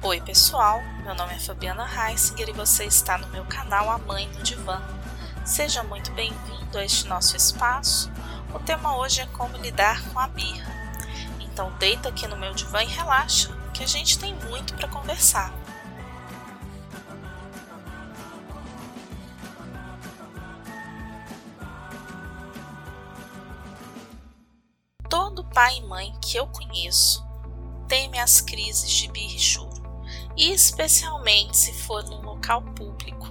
Oi pessoal, meu nome é Fabiana Heisinger e você está no meu canal A Mãe no Divã. Seja muito bem-vindo a este nosso espaço. O tema hoje é como lidar com a birra. Então deita aqui no meu divã e relaxa, que a gente tem muito para conversar. Todo pai e mãe que eu conheço teme as crises de birra especialmente se for num local público.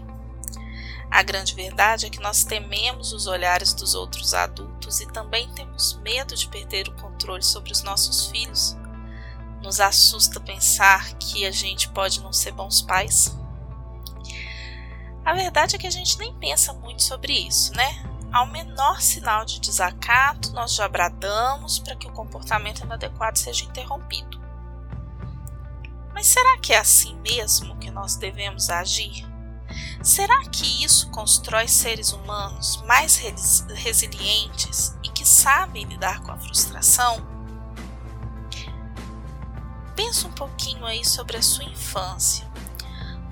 A grande verdade é que nós tememos os olhares dos outros adultos e também temos medo de perder o controle sobre os nossos filhos. Nos assusta pensar que a gente pode não ser bons pais. A verdade é que a gente nem pensa muito sobre isso, né? Ao menor sinal de desacato, nós já bradamos para que o comportamento inadequado seja interrompido. Mas será que é assim mesmo que nós devemos agir? Será que isso constrói seres humanos mais resilientes e que sabem lidar com a frustração? Pensa um pouquinho aí sobre a sua infância.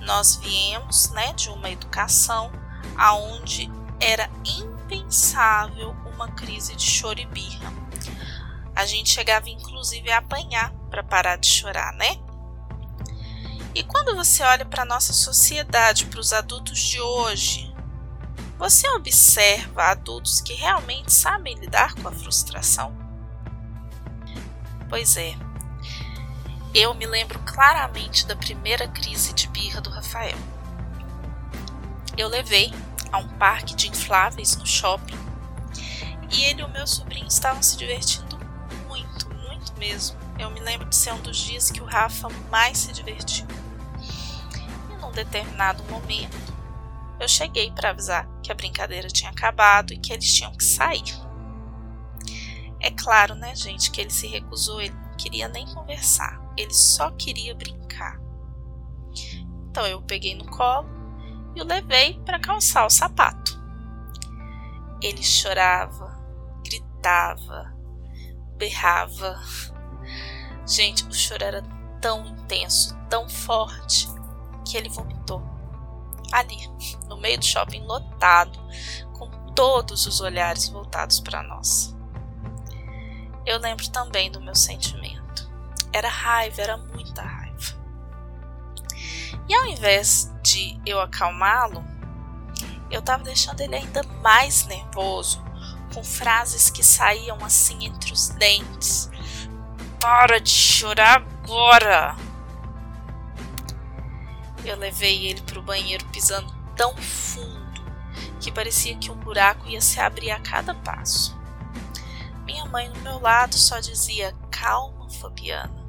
Nós viemos, né, de uma educação aonde era impensável uma crise de choro e birra. A gente chegava inclusive a apanhar para parar de chorar, né? E quando você olha para a nossa sociedade, para os adultos de hoje, você observa adultos que realmente sabem lidar com a frustração? Pois é. Eu me lembro claramente da primeira crise de birra do Rafael. Eu levei a um parque de infláveis no shopping e ele e o meu sobrinho estavam se divertindo muito, muito mesmo. Eu me lembro de ser um dos dias que o Rafa mais se divertiu determinado momento, eu cheguei para avisar que a brincadeira tinha acabado e que eles tinham que sair. É claro, né, gente, que ele se recusou, ele não queria nem conversar, ele só queria brincar. Então eu peguei no colo e o levei para calçar o sapato. Ele chorava, gritava, berrava. Gente, o choro era tão intenso, tão forte, que ele vomitou. Ali, no meio do shopping lotado, com todos os olhares voltados para nós. Eu lembro também do meu sentimento. Era raiva, era muita raiva. E ao invés de eu acalmá-lo, eu estava deixando ele ainda mais nervoso, com frases que saíam assim entre os dentes. Para de chorar agora! Eu levei ele para o banheiro pisando tão fundo que parecia que um buraco ia se abrir a cada passo. Minha mãe no meu lado só dizia: Calma, Fabiana.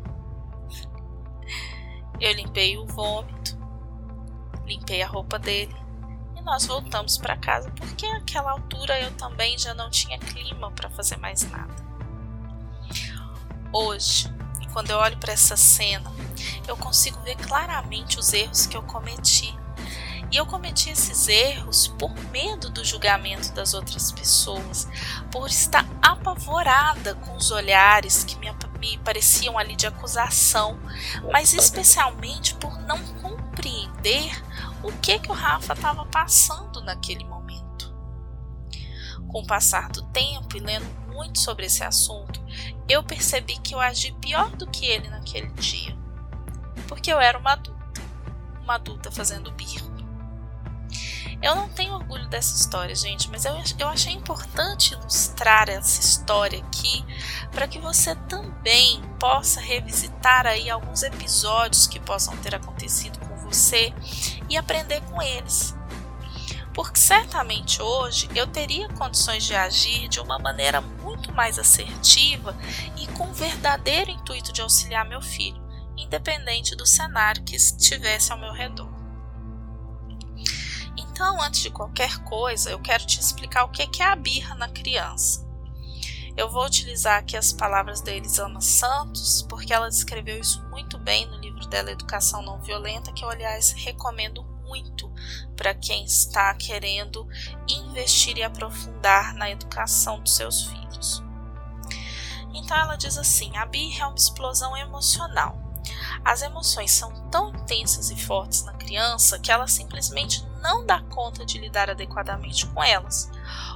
Eu limpei o vômito, limpei a roupa dele e nós voltamos para casa porque naquela altura eu também já não tinha clima para fazer mais nada. Hoje, quando eu olho para essa cena, eu consigo ver claramente os erros que eu cometi. E eu cometi esses erros por medo do julgamento das outras pessoas, por estar apavorada com os olhares que me, me pareciam ali de acusação, mas especialmente por não compreender o que que o Rafa estava passando naquele momento. Com o passar do tempo e lendo muito sobre esse assunto, eu percebi que eu agi pior do que ele naquele dia porque eu era uma adulta, uma adulta fazendo birro. Eu não tenho orgulho dessa história, gente, mas eu, eu achei importante ilustrar essa história aqui para que você também possa revisitar aí alguns episódios que possam ter acontecido com você e aprender com eles. Porque certamente hoje eu teria condições de agir de uma maneira mais assertiva e com verdadeiro intuito de auxiliar meu filho independente do cenário que estivesse ao meu redor. Então, antes de qualquer coisa, eu quero te explicar o que é a birra na criança. Eu vou utilizar aqui as palavras da Elisama Santos, porque ela descreveu isso muito bem no livro dela Educação Não Violenta, que eu, aliás, recomendo muito para quem está querendo investir e aprofundar na educação dos seus filhos. Então ela diz assim: a birra é uma explosão emocional As emoções são tão intensas e fortes na criança que ela simplesmente não dá conta de lidar adequadamente com elas.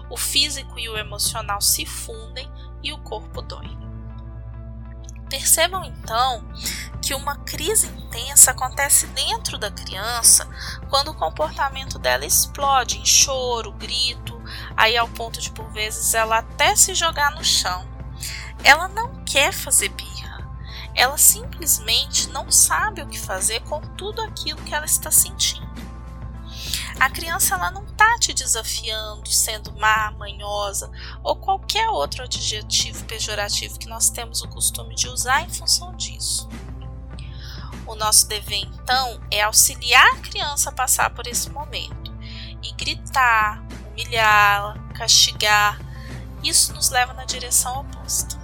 O físico e o emocional se fundem e o corpo dói. Percebam então que uma crise intensa acontece dentro da criança quando o comportamento dela explode em choro, grito, aí ao ponto de por vezes ela até se jogar no chão. Ela não quer fazer birra, ela simplesmente não sabe o que fazer com tudo aquilo que ela está sentindo. A criança ela não está te desafiando, sendo má, manhosa ou qualquer outro adjetivo pejorativo que nós temos o costume de usar em função disso. O nosso dever então é auxiliar a criança a passar por esse momento e gritar, humilhá-la, castigar. Isso nos leva na direção oposta.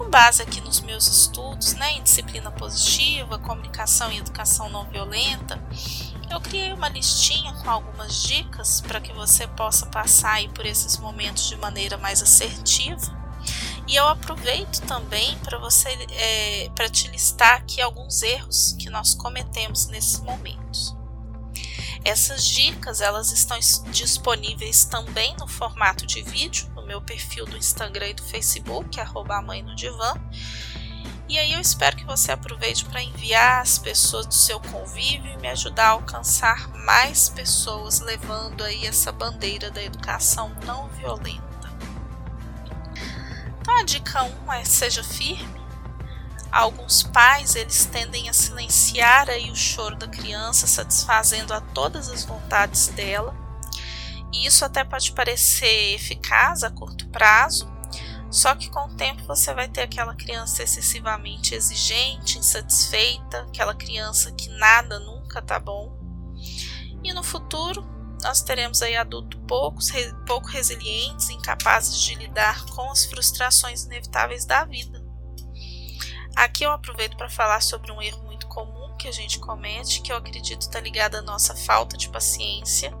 Com base aqui nos meus estudos né, em disciplina positiva, comunicação e educação não violenta, eu criei uma listinha com algumas dicas para que você possa passar aí por esses momentos de maneira mais assertiva. E eu aproveito também para você é, para te listar aqui alguns erros que nós cometemos nesses momentos. Essas dicas elas estão disponíveis também no formato de vídeo no meu perfil do Instagram e do Facebook, arroba a mãe no divã. E aí eu espero que você aproveite para enviar as pessoas do seu convívio e me ajudar a alcançar mais pessoas levando aí essa bandeira da educação não violenta. Então a dica 1 um é seja firme. Alguns pais eles tendem a silenciar aí o choro da criança, satisfazendo a todas as vontades dela. E isso até pode parecer eficaz a curto prazo, só que com o tempo você vai ter aquela criança excessivamente exigente, insatisfeita, aquela criança que nada nunca tá bom. E no futuro, nós teremos aí adultos poucos, pouco resilientes, incapazes de lidar com as frustrações inevitáveis da vida. Aqui eu aproveito para falar sobre um erro muito comum que a gente comete, que eu acredito está ligado à nossa falta de paciência,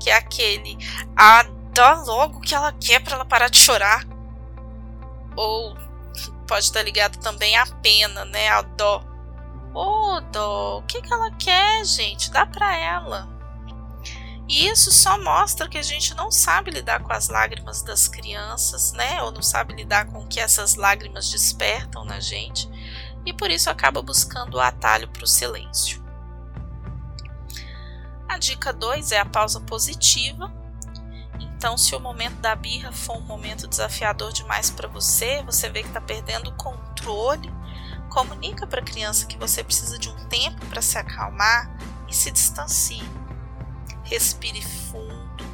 que é aquele ah, dá logo o que ela quer para ela parar de chorar ou pode estar ligado também à pena, né? A dó. Ô, oh, dó, o que, que ela quer, gente? Dá para ela. E isso só mostra que a gente não sabe lidar com as lágrimas das crianças, né? Ou não sabe lidar com o que essas lágrimas despertam na gente. E por isso acaba buscando o atalho para o silêncio. A dica 2 é a pausa positiva então, se o momento da birra for um momento desafiador demais para você, você vê que está perdendo o controle, comunica para a criança que você precisa de um tempo para se acalmar e se distancie. Respire fundo,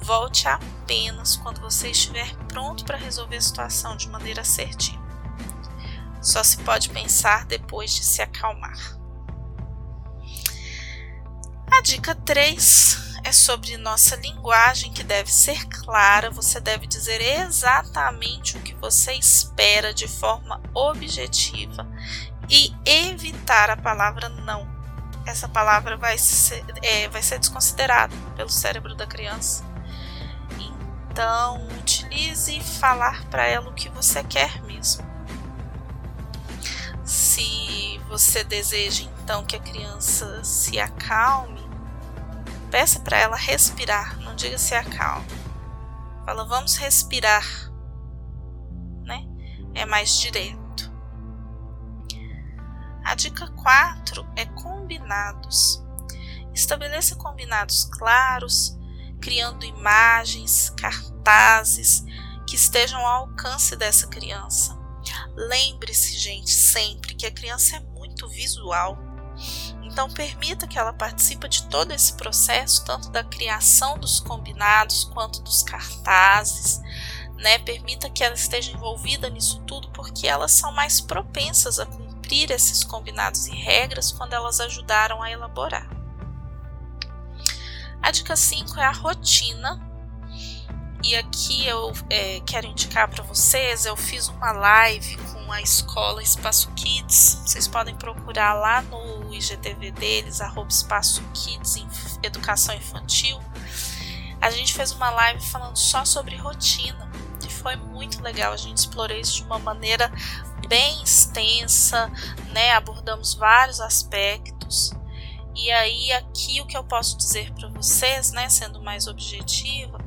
volte apenas quando você estiver pronto para resolver a situação de maneira assertiva. Só se pode pensar depois de se acalmar. A dica 3 é sobre nossa linguagem que deve ser clara, você deve dizer exatamente o que você espera de forma objetiva e evitar a palavra não. Essa palavra vai ser, é, vai ser desconsiderada pelo cérebro da criança. Então, utilize falar para ela o que você quer mesmo. Se você deseja então que a criança se acalme, Peça para ela respirar, não diga se acalme. Fala, vamos respirar, né? É mais direto. A dica 4 é combinados. Estabeleça combinados claros, criando imagens, cartazes que estejam ao alcance dessa criança. Lembre-se, gente, sempre que a criança é muito visual então, permita que ela participe de todo esse processo, tanto da criação dos combinados quanto dos cartazes. Né? Permita que ela esteja envolvida nisso tudo, porque elas são mais propensas a cumprir esses combinados e regras quando elas ajudaram a elaborar. A dica 5 é a rotina. E aqui eu é, quero indicar para vocês, eu fiz uma live com a escola Espaço Kids. Vocês podem procurar lá no IGTV deles, arroba Espaço Kids Educação Infantil. A gente fez uma live falando só sobre rotina. E foi muito legal. A gente explorou isso de uma maneira bem extensa, né? Abordamos vários aspectos. E aí aqui o que eu posso dizer para vocês, né, sendo mais objetiva,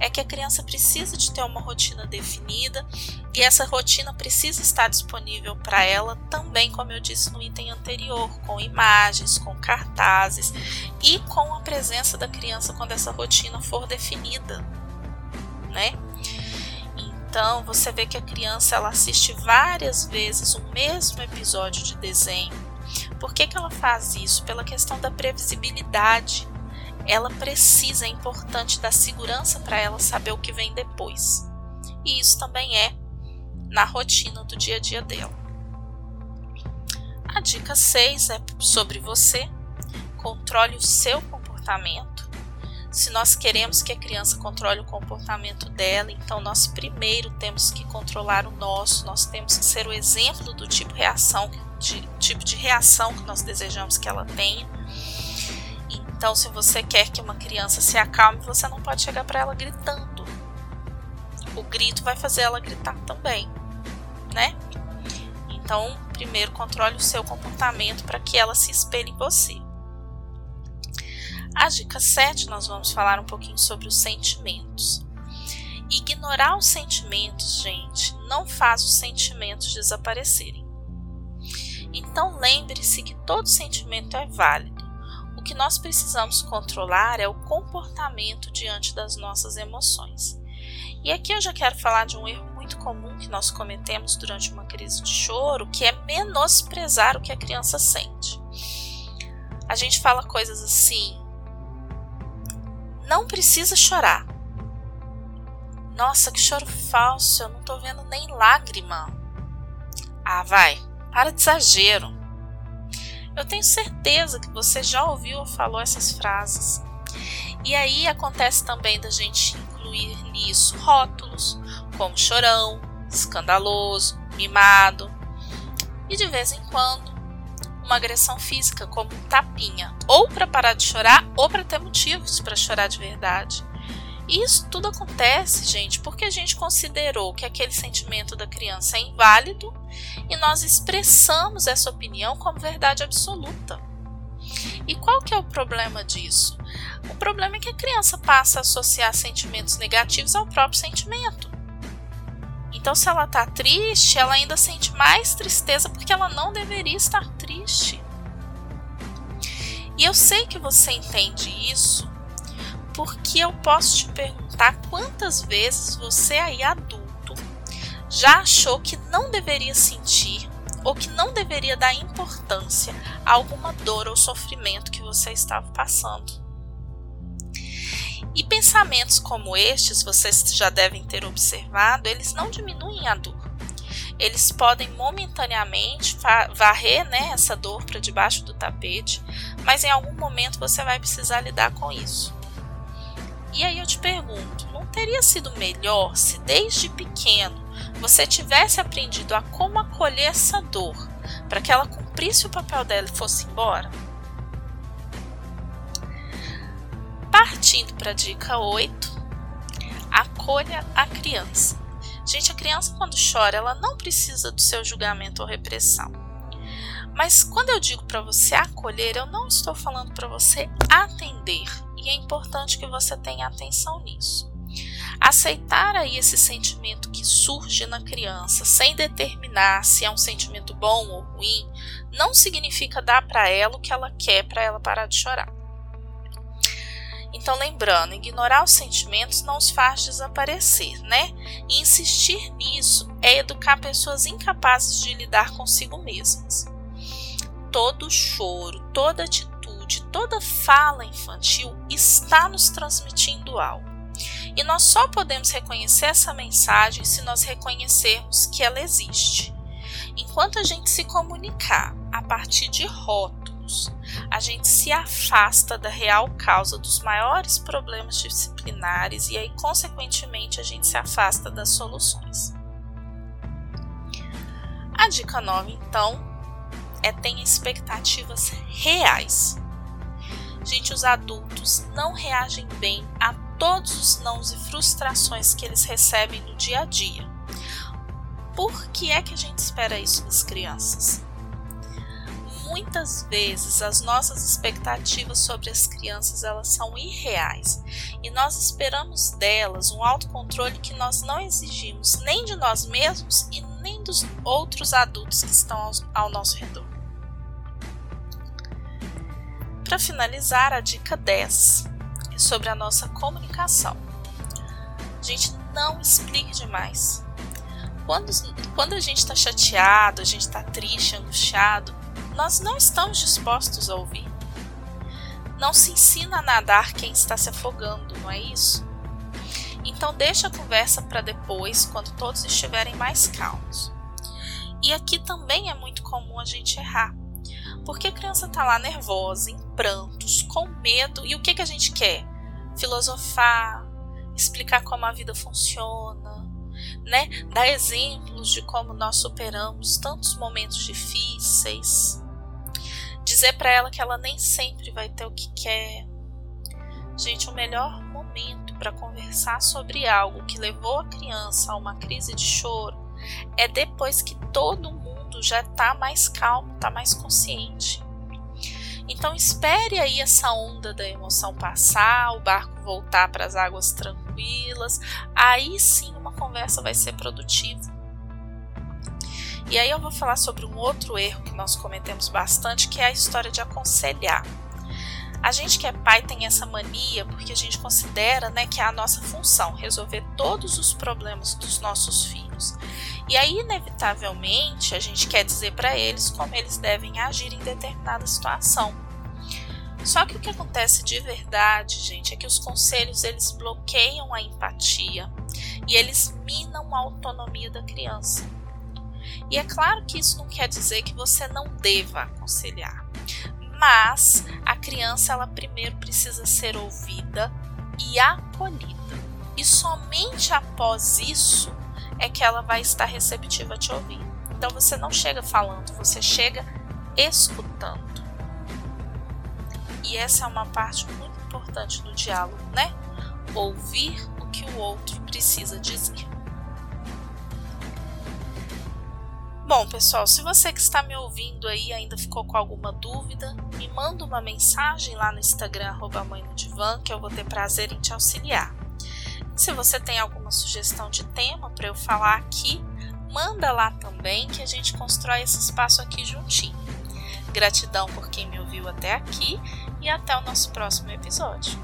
é que a criança precisa de ter uma rotina definida e essa rotina precisa estar disponível para ela também, como eu disse no item anterior, com imagens, com cartazes e com a presença da criança quando essa rotina for definida, né? Então, você vê que a criança ela assiste várias vezes o mesmo episódio de desenho por que, que ela faz isso? Pela questão da previsibilidade. Ela precisa, é importante da segurança para ela saber o que vem depois. E isso também é na rotina do dia a dia dela. A dica 6 é sobre você. Controle o seu comportamento. Se nós queremos que a criança controle o comportamento dela, então nós primeiro temos que controlar o nosso, nós temos que ser o exemplo do tipo de reação de tipo de reação que nós desejamos que ela tenha. Então, se você quer que uma criança se acalme, você não pode chegar para ela gritando. O grito vai fazer ela gritar também, né? Então, primeiro controle o seu comportamento para que ela se espelhe em você. A dica 7, nós vamos falar um pouquinho sobre os sentimentos. Ignorar os sentimentos, gente, não faz os sentimentos desaparecerem. Então lembre-se que todo sentimento é válido. O que nós precisamos controlar é o comportamento diante das nossas emoções. E aqui eu já quero falar de um erro muito comum que nós cometemos durante uma crise de choro, que é menosprezar o que a criança sente. A gente fala coisas assim: não precisa chorar. Nossa, que choro falso, eu não tô vendo nem lágrima. Ah, vai, para de exagero. Eu tenho certeza que você já ouviu ou falou essas frases. E aí acontece também da gente incluir nisso rótulos como chorão, escandaloso, mimado e de vez em quando uma agressão física como um tapinha, ou para parar de chorar ou para ter motivos para chorar de verdade. E isso tudo acontece, gente, porque a gente considerou que aquele sentimento da criança é inválido e nós expressamos essa opinião como verdade absoluta. E qual que é o problema disso? O problema é que a criança passa a associar sentimentos negativos ao próprio sentimento. Então, se ela está triste, ela ainda sente mais tristeza porque ela não deveria estar triste. E eu sei que você entende isso porque eu posso te perguntar quantas vezes você aí adulto já achou que não deveria sentir ou que não deveria dar importância a alguma dor ou sofrimento que você estava passando. E pensamentos como estes, vocês já devem ter observado, eles não diminuem a dor. Eles podem momentaneamente varrer né, essa dor para debaixo do tapete, mas em algum momento você vai precisar lidar com isso. E aí eu te pergunto, não teria sido melhor se desde pequeno você tivesse aprendido a como acolher essa dor para que ela cumprisse o papel dela e fosse embora? Partindo para a dica 8, acolha a criança. Gente, a criança quando chora, ela não precisa do seu julgamento ou repressão. Mas quando eu digo para você acolher, eu não estou falando para você atender e é importante que você tenha atenção nisso. Aceitar aí esse sentimento que surge na criança, sem determinar se é um sentimento bom ou ruim, não significa dar para ela o que ela quer para ela parar de chorar. Então, lembrando, ignorar os sentimentos não os faz desaparecer, né? E insistir nisso é educar pessoas incapazes de lidar consigo mesmas. Todo choro, toda atitude toda fala infantil está nos transmitindo algo. E nós só podemos reconhecer essa mensagem se nós reconhecermos que ela existe. Enquanto a gente se comunicar a partir de rótulos, a gente se afasta da real causa dos maiores problemas disciplinares e aí, consequentemente, a gente se afasta das soluções. A dica 9, então, é tenha expectativas reais. Gente, os adultos não reagem bem a todos os nãos e frustrações que eles recebem no dia a dia. por que é que a gente espera isso das crianças? Muitas vezes as nossas expectativas sobre as crianças elas são irreais e nós esperamos delas um autocontrole que nós não exigimos nem de nós mesmos e nem dos outros adultos que estão ao, nosso redor. Para finalizar, a dica 10 é sobre a nossa comunicação. Gente, não explique demais. Quando, quando a gente está chateado, a gente está triste, angustiado, nós não estamos dispostos a ouvir. Não se ensina a nadar quem está se afogando, não é isso? Então deixa a conversa para depois, quando todos estiverem mais calmos. E aqui também é muito comum a gente errar. Porque a criança está lá nervosa, em prantos, com medo, e o que, que a gente quer? Filosofar, explicar como a vida funciona, né? Dar exemplos de como nós superamos tantos momentos difíceis. Dizer para ela que ela nem sempre vai ter o que quer. Gente, o melhor momento para conversar sobre algo que levou a criança a uma crise de choro é depois que todo mundo já está mais calmo, está mais consciente. Então espere aí essa onda da emoção passar, o barco voltar para as águas tranquilas, aí sim uma conversa vai ser produtiva. E aí eu vou falar sobre um outro erro que nós cometemos bastante, que é a história de aconselhar. A gente que é pai tem essa mania porque a gente considera né, que é a nossa função resolver todos os problemas dos nossos filhos. E aí, inevitavelmente, a gente quer dizer para eles como eles devem agir em determinada situação. Só que o que acontece de verdade, gente, é que os conselhos eles bloqueiam a empatia e eles minam a autonomia da criança. E é claro que isso não quer dizer que você não deva aconselhar, mas a criança ela primeiro precisa ser ouvida e acolhida. E somente após isso é que ela vai estar receptiva a te ouvir. Então você não chega falando, você chega escutando. E essa é uma parte muito importante do diálogo, né? Ouvir o que o outro precisa dizer. Bom, pessoal, se você que está me ouvindo aí ainda ficou com alguma dúvida, me manda uma mensagem lá no Instagram, arroba mãe no divã, que eu vou ter prazer em te auxiliar. Se você tem alguma sugestão de tema para eu falar aqui, manda lá também que a gente constrói esse espaço aqui juntinho. Gratidão por quem me ouviu até aqui e até o nosso próximo episódio.